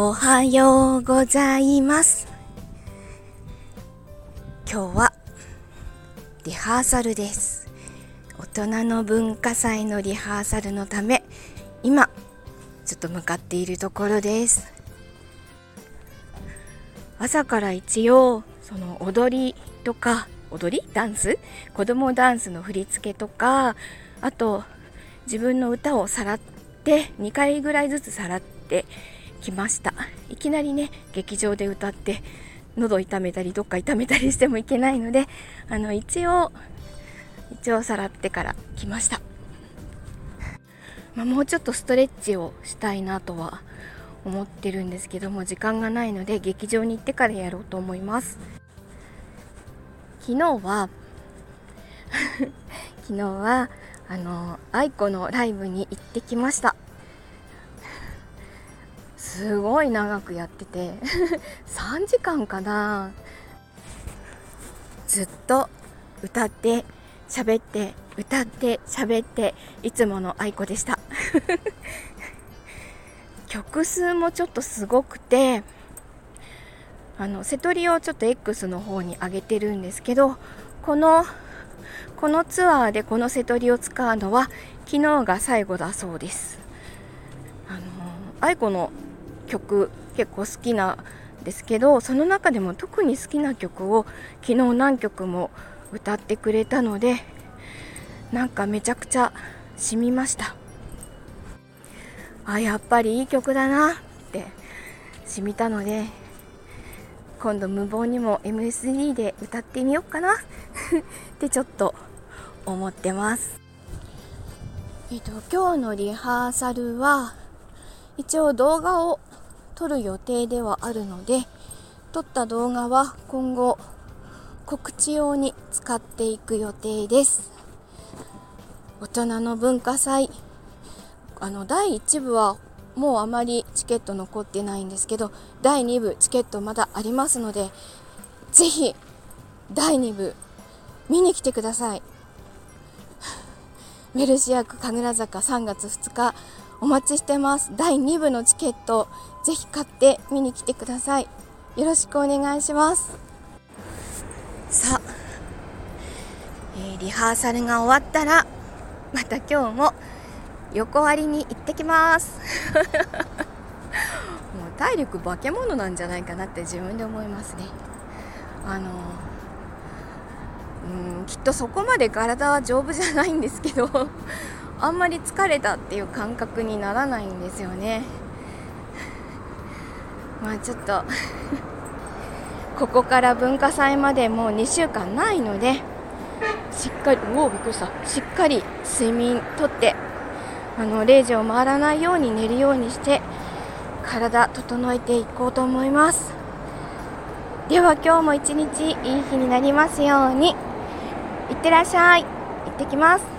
おはようございます。今日はリハーサルです。大人の文化祭のリハーサルのため今ちょっと向かっているところです。朝から一応その踊りとか踊り？ダンス？子供ダンスの振り付けとかあと自分の歌をさらって2回ぐらいずつさらってきました。いきなりね劇場で歌って喉痛めたりどっか痛めたりしてもいけないのであの一応一応さらってから来ました、まあ、もうちょっとストレッチをしたいなとは思ってるんですけども時間がないので劇場に行ってからやろうと思います。昨日は 昨日はあの愛子のライブに行ってきました。すごい長くやってて。3時間かな。ずっと歌って喋って歌って喋っていつもの愛子でした。曲数もちょっとすごくてあの瀬戸りをちょっと X の方に上げてるんですけどこのこのツアーでこの瀬戸りを使うのは昨日が最後だそうです。あの愛子の曲結構好きなんですけどその中でも特に好きな曲を昨日何曲も歌ってくれたのでなんかめちゃくちゃ染みました。あやっぱりいい曲だなって染みたので今度無謀にも MSD で歌ってみようかなってちょっと思ってます。えっと今日のリハーサルは一応動画を撮る予定ではあるので撮った動画は今後告知用に使っていく予定です。大人の文化祭。あの第1部はもうあまりチケット残ってないんですけど第2部チケットまだありますのでぜひ第2部見に来てください。メルシア区神楽坂3月2日お待ちしてます。第2部のチケットぜひ買って見に来てください。よろしくお願いします。さあ、えー、リハーサルが終わったらまた今日も横割りに行ってきます。もう体力化け物なんじゃないかなって自分で思いますね。あのうんきっとそこまで体は丈夫じゃないんですけどあんまり疲れたっていう感覚にならないんですよね。まあちょっと ここから文化祭までもう2週間ないのでしっかりおおびっくりした。しっかり睡眠とってあの0時を回らないように寝るようにして体整えていこうと思います。では今日も一日いい日になりますように。いってらっしゃい。行ってきます。